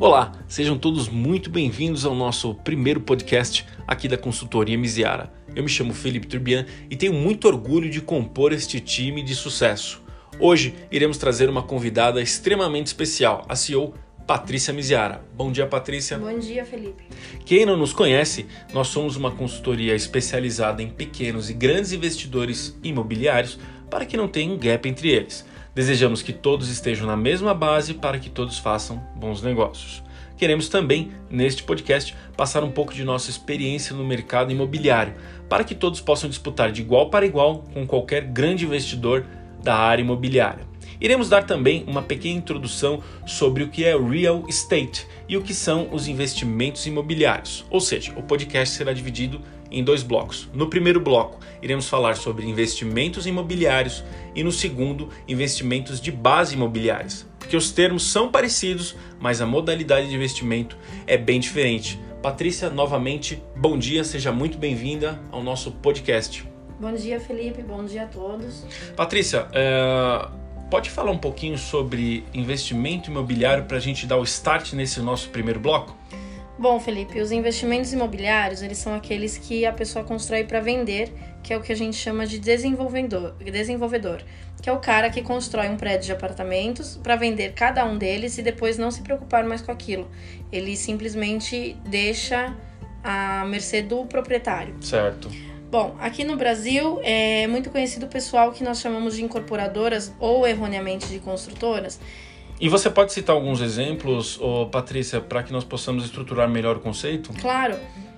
Olá, sejam todos muito bem-vindos ao nosso primeiro podcast aqui da consultoria Miziara. Eu me chamo Felipe Turbian e tenho muito orgulho de compor este time de sucesso. Hoje iremos trazer uma convidada extremamente especial, a CEO Patrícia Miziara. Bom dia, Patrícia. Bom dia, Felipe. Quem não nos conhece, nós somos uma consultoria especializada em pequenos e grandes investidores imobiliários para que não tenha um gap entre eles. Desejamos que todos estejam na mesma base para que todos façam bons negócios. Queremos também, neste podcast, passar um pouco de nossa experiência no mercado imobiliário, para que todos possam disputar de igual para igual com qualquer grande investidor da área imobiliária. Iremos dar também uma pequena introdução sobre o que é real estate e o que são os investimentos imobiliários. Ou seja, o podcast será dividido em dois blocos. No primeiro bloco, iremos falar sobre investimentos imobiliários e no segundo, investimentos de base imobiliárias, porque os termos são parecidos, mas a modalidade de investimento é bem diferente. Patrícia, novamente, bom dia, seja muito bem-vinda ao nosso podcast. Bom dia, Felipe, bom dia a todos. Patrícia, é... pode falar um pouquinho sobre investimento imobiliário para a gente dar o start nesse nosso primeiro bloco? Bom, Felipe, os investimentos imobiliários, eles são aqueles que a pessoa constrói para vender, que é o que a gente chama de desenvolvedor, desenvolvedor, que é o cara que constrói um prédio de apartamentos para vender cada um deles e depois não se preocupar mais com aquilo. Ele simplesmente deixa a mercê do proprietário. Certo. Bom, aqui no Brasil é muito conhecido o pessoal que nós chamamos de incorporadoras ou erroneamente de construtoras, e você pode citar alguns exemplos, Patrícia, para que nós possamos estruturar melhor o conceito? Claro.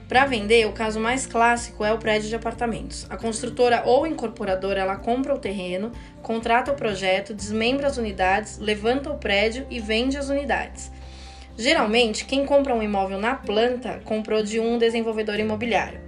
Para vender, o caso mais clássico é o prédio de apartamentos. A construtora ou incorporadora ela compra o terreno, contrata o projeto, desmembra as unidades, levanta o prédio e vende as unidades. Geralmente, quem compra um imóvel na planta comprou de um desenvolvedor imobiliário.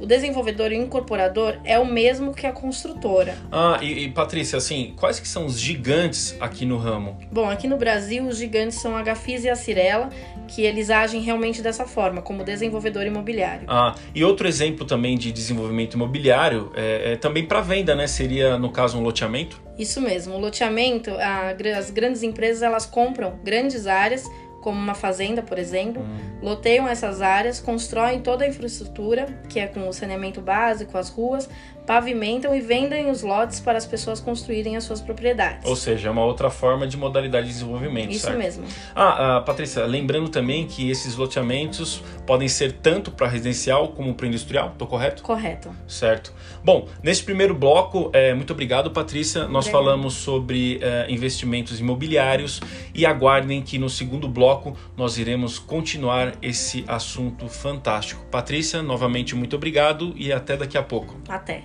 O desenvolvedor e o incorporador é o mesmo que a construtora. Ah, e, e, Patrícia, assim, quais que são os gigantes aqui no ramo? Bom, aqui no Brasil os gigantes são a Gafisa e a Cirela, que eles agem realmente dessa forma, como desenvolvedor imobiliário. Ah, e outro exemplo também de desenvolvimento imobiliário é, é também para venda, né? Seria no caso um loteamento? Isso mesmo, o loteamento, a, as grandes empresas elas compram grandes áreas como uma fazenda, por exemplo, hum. loteiam essas áreas, constroem toda a infraestrutura, que é com o saneamento básico, as ruas, pavimentam e vendem os lotes para as pessoas construírem as suas propriedades. Ou seja, é uma outra forma de modalidade de desenvolvimento. Isso certo? mesmo. Ah, ah, Patrícia, lembrando também que esses loteamentos podem ser tanto para residencial como para industrial, estou correto? Correto. Certo. Bom, nesse primeiro bloco, é, muito obrigado, Patrícia. Nós falamos sobre é, investimentos imobiliários e aguardem que no segundo bloco nós iremos continuar esse assunto fantástico. Patrícia, novamente muito obrigado e até daqui a pouco. Até.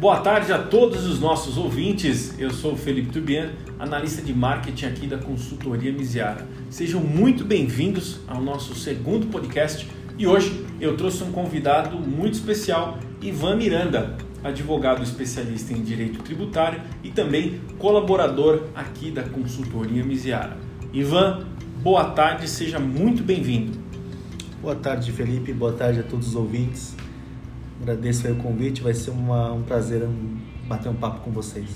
Boa tarde a todos os nossos ouvintes. Eu sou o Felipe Tubian, analista de marketing aqui da consultoria Miziara. Sejam muito bem-vindos ao nosso segundo podcast e hoje eu trouxe um convidado muito especial, Ivan Miranda, advogado especialista em direito tributário e também colaborador aqui da consultoria Miziara. Ivan, boa tarde, seja muito bem-vindo. Boa tarde, Felipe. Boa tarde a todos os ouvintes. Agradeço aí o convite, vai ser uma, um prazer bater um papo com vocês.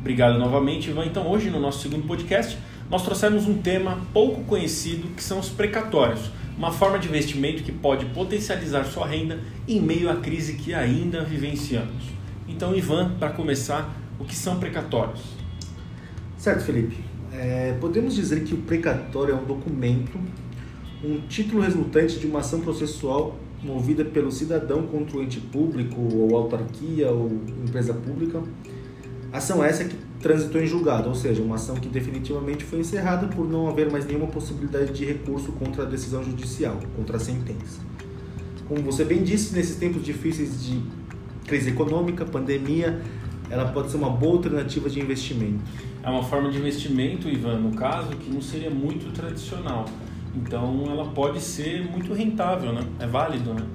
Obrigado novamente, Ivan. Então, hoje no nosso segundo podcast, nós trouxemos um tema pouco conhecido que são os precatórios, uma forma de investimento que pode potencializar sua renda em meio à crise que ainda vivenciamos. Então, Ivan, para começar, o que são precatórios? Certo, Felipe. É, podemos dizer que o precatório é um documento, um título resultante de uma ação processual movida pelo cidadão contra o ente público ou autarquia ou empresa pública. Ação essa que transitou em julgado, ou seja, uma ação que definitivamente foi encerrada por não haver mais nenhuma possibilidade de recurso contra a decisão judicial, contra a sentença. Como você bem disse, nesses tempos difíceis de crise econômica, pandemia, ela pode ser uma boa alternativa de investimento. É uma forma de investimento, Ivan, no caso, que não seria muito tradicional então ela pode ser muito rentável, né? É válido, né?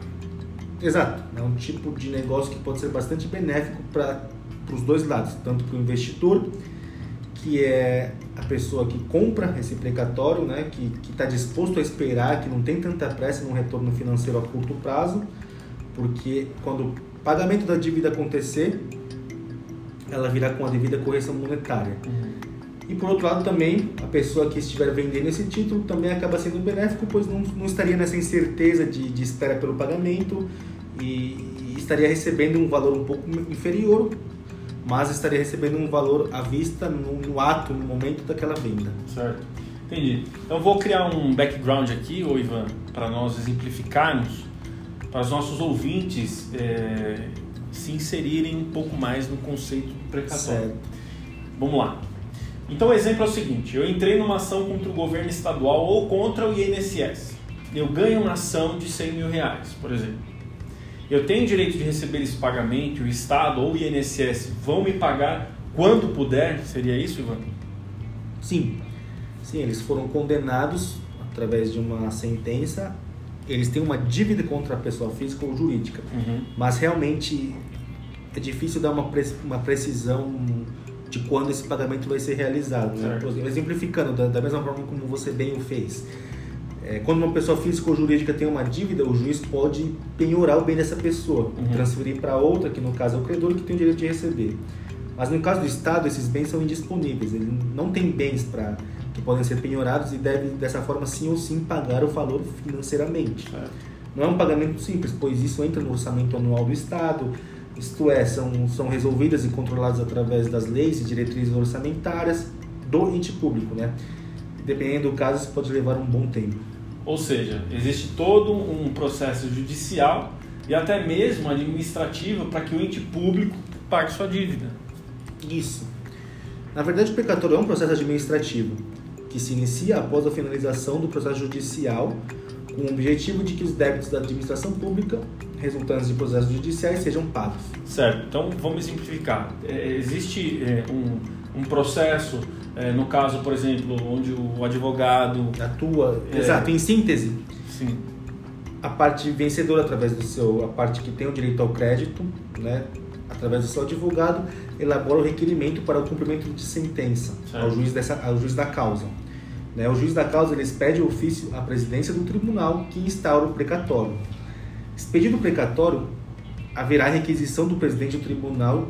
Exato. É um tipo de negócio que pode ser bastante benéfico para os dois lados, tanto para o investidor, que é a pessoa que compra esse precatório, né, que está disposto a esperar, que não tem tanta pressa no retorno financeiro a curto prazo, porque quando pagamento da dívida acontecer, ela virá com a devida correção monetária. Uhum. E por outro lado também, a pessoa que estiver vendendo esse título também acaba sendo benéfico, pois não, não estaria nessa incerteza de, de espera pelo pagamento e, e estaria recebendo um valor um pouco inferior, mas estaria recebendo um valor à vista no, no ato, no momento daquela venda. Certo. Entendi. Então vou criar um background aqui, ô Ivan, para nós exemplificarmos, para os nossos ouvintes é, se inserirem um pouco mais no conceito do precatório. Certo. Vamos lá. Então o exemplo é o seguinte: eu entrei numa ação contra o governo estadual ou contra o INSS. Eu ganho uma ação de 100 mil reais, por exemplo. Eu tenho direito de receber esse pagamento, o Estado ou o INSS vão me pagar quando puder? Seria isso, Ivan? Sim, sim, eles foram condenados através de uma sentença. Eles têm uma dívida contra a pessoa física ou jurídica, Uhum. mas realmente é difícil dar uma, pre- uma precisão de quando esse pagamento vai ser realizado. Né? Exemplificando, da, da mesma forma como você bem o fez. É, quando uma pessoa física ou jurídica tem uma dívida, o juiz pode penhorar o bem dessa pessoa, Uhum. transferir para outra, que no caso é o credor, que tem o direito de receber. Mas no caso do Estado, esses bens são indisponíveis. Ele não tem bens para que podem ser penhorados e deve, dessa forma, sim ou sim, pagar o valor financeiramente. Certo. Não é um pagamento simples, pois isso entra no orçamento anual do Estado, isto é, são, são resolvidas e controladas através das leis e diretrizes orçamentárias do ente público, né? Dependendo do caso, isso pode levar um bom tempo. Ou seja, existe todo um processo judicial e até mesmo administrativo para que o ente público pague sua dívida. Isso. Na verdade, o precatório é um processo administrativo que se inicia após a finalização do processo judicial, com o objetivo de que os débitos da administração pública resultantes de processos judiciais sejam pagos. Certo, então vamos simplificar. É, existe é, um, um processo, é, no caso, por exemplo, onde o advogado. Atua, É. exato, em síntese, Sim, a parte vencedora através do seu, a parte que tem o direito ao crédito, né, através do seu advogado, elabora o requerimento para o cumprimento de sentença Certo. ao juiz dessa, ao juiz da causa. Né, o juiz da causa ele expede o ofício à presidência do tribunal que instaura o precatório. Expedido o precatório, haverá requisição do presidente do tribunal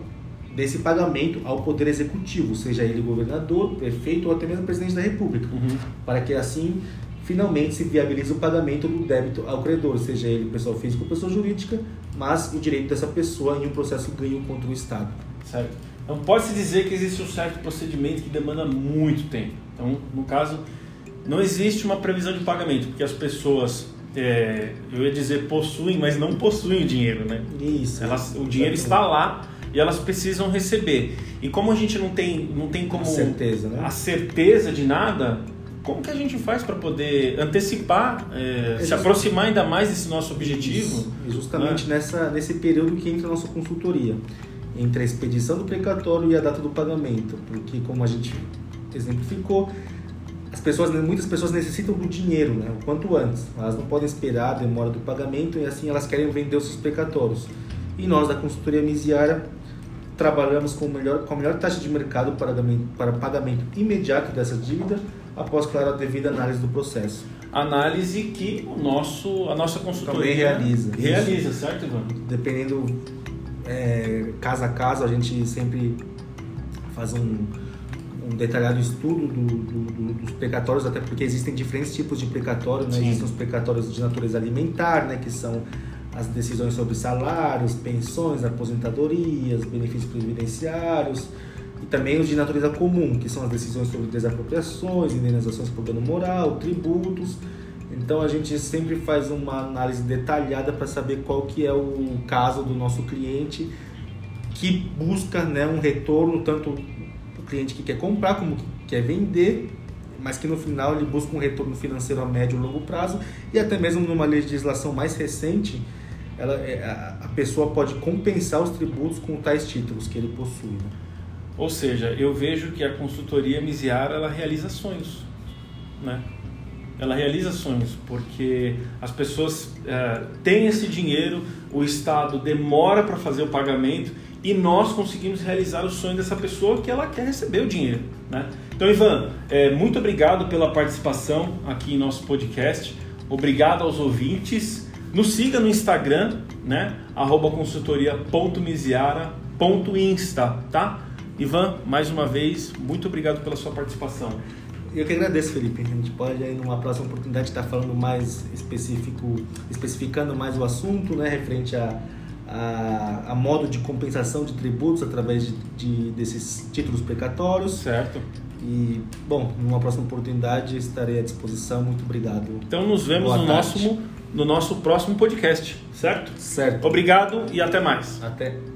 desse pagamento ao poder executivo, seja ele governador, prefeito ou até mesmo presidente da república Uhum. para que assim finalmente se viabilize o pagamento do débito ao credor, seja ele pessoa física ou pessoa jurídica, mas o direito dessa pessoa em um processo ganho contra o Estado. certo. Então pode-se dizer que existe um certo procedimento que demanda muito tempo. Então, no caso, não existe uma previsão de pagamento, porque as pessoas, é, eu ia dizer possuem, mas não possuem o dinheiro, né? Isso. Elas, o dinheiro está lá e elas precisam receber. E como a gente não tem, não tem como Com certeza, né? a certeza de nada, como que a gente faz para poder antecipar, é, se Exato. aproximar ainda mais desse nosso objetivo? E justamente nessa, nesse período que entra a nossa consultoria, entre a expedição do precatório e a data do pagamento, porque como a gente exemplificou, as pessoas, muitas pessoas necessitam do dinheiro, né, o quanto antes. Elas não podem esperar a demora do pagamento e assim elas querem vender os seus precatórios. E nós da consultoria Misiara trabalhamos com, melhor, com a melhor taxa de mercado para pagamento, para pagamento imediato dessa dívida, após, claro, a devida análise do processo. Análise que o nosso, a nossa consultoria Também realiza. realiza, certo, Ivan? dependendo é, caso a caso, a gente sempre faz um, um detalhado estudo do, do- do- dos precatórios, até porque existem diferentes tipos de precatório, né? Sim. Existem os precatórios de natureza alimentar, né? que são as decisões sobre salários, pensões, aposentadorias, benefícios previdenciários, e também os de natureza comum, que são as decisões sobre desapropriações, indenizações por dano moral, tributos. Então a gente sempre faz uma análise detalhada para saber qual que é o caso do nosso cliente que busca né, um retorno, tanto o cliente que quer comprar como que quer vender, mas que no final ele busca um retorno financeiro a médio e longo prazo e até mesmo numa legislação mais recente, ela, é, a, pessoa pode compensar os tributos com tais títulos que ele possui. né? Ou seja, eu vejo que a consultoria Misiara ela realiza sonhos, né? Ela realiza sonhos porque as pessoas eh, têm esse dinheiro, o Estado demora para fazer o pagamento e nós conseguimos realizar o sonho dessa pessoa que ela quer receber o dinheiro, né? Então, Ivan, eh, muito obrigado pela participação aqui em nosso podcast. Obrigado aos ouvintes. Nos siga no Instagram, né? Arroba consultoria.misiara.insta, tá? Ivan, mais uma vez, muito obrigado pela sua participação. Eu que agradeço, Felipe. A gente pode aí numa próxima oportunidade estar falando mais específico, especificando mais o assunto, né, referente a, a, a modo de compensação de tributos através de, de, desses títulos precatórios. Certo. E, bom, numa próxima oportunidade estarei à disposição. Muito obrigado. Então nos vemos no nosso, no nosso próximo podcast, certo? Certo. Obrigado e até mais. Até.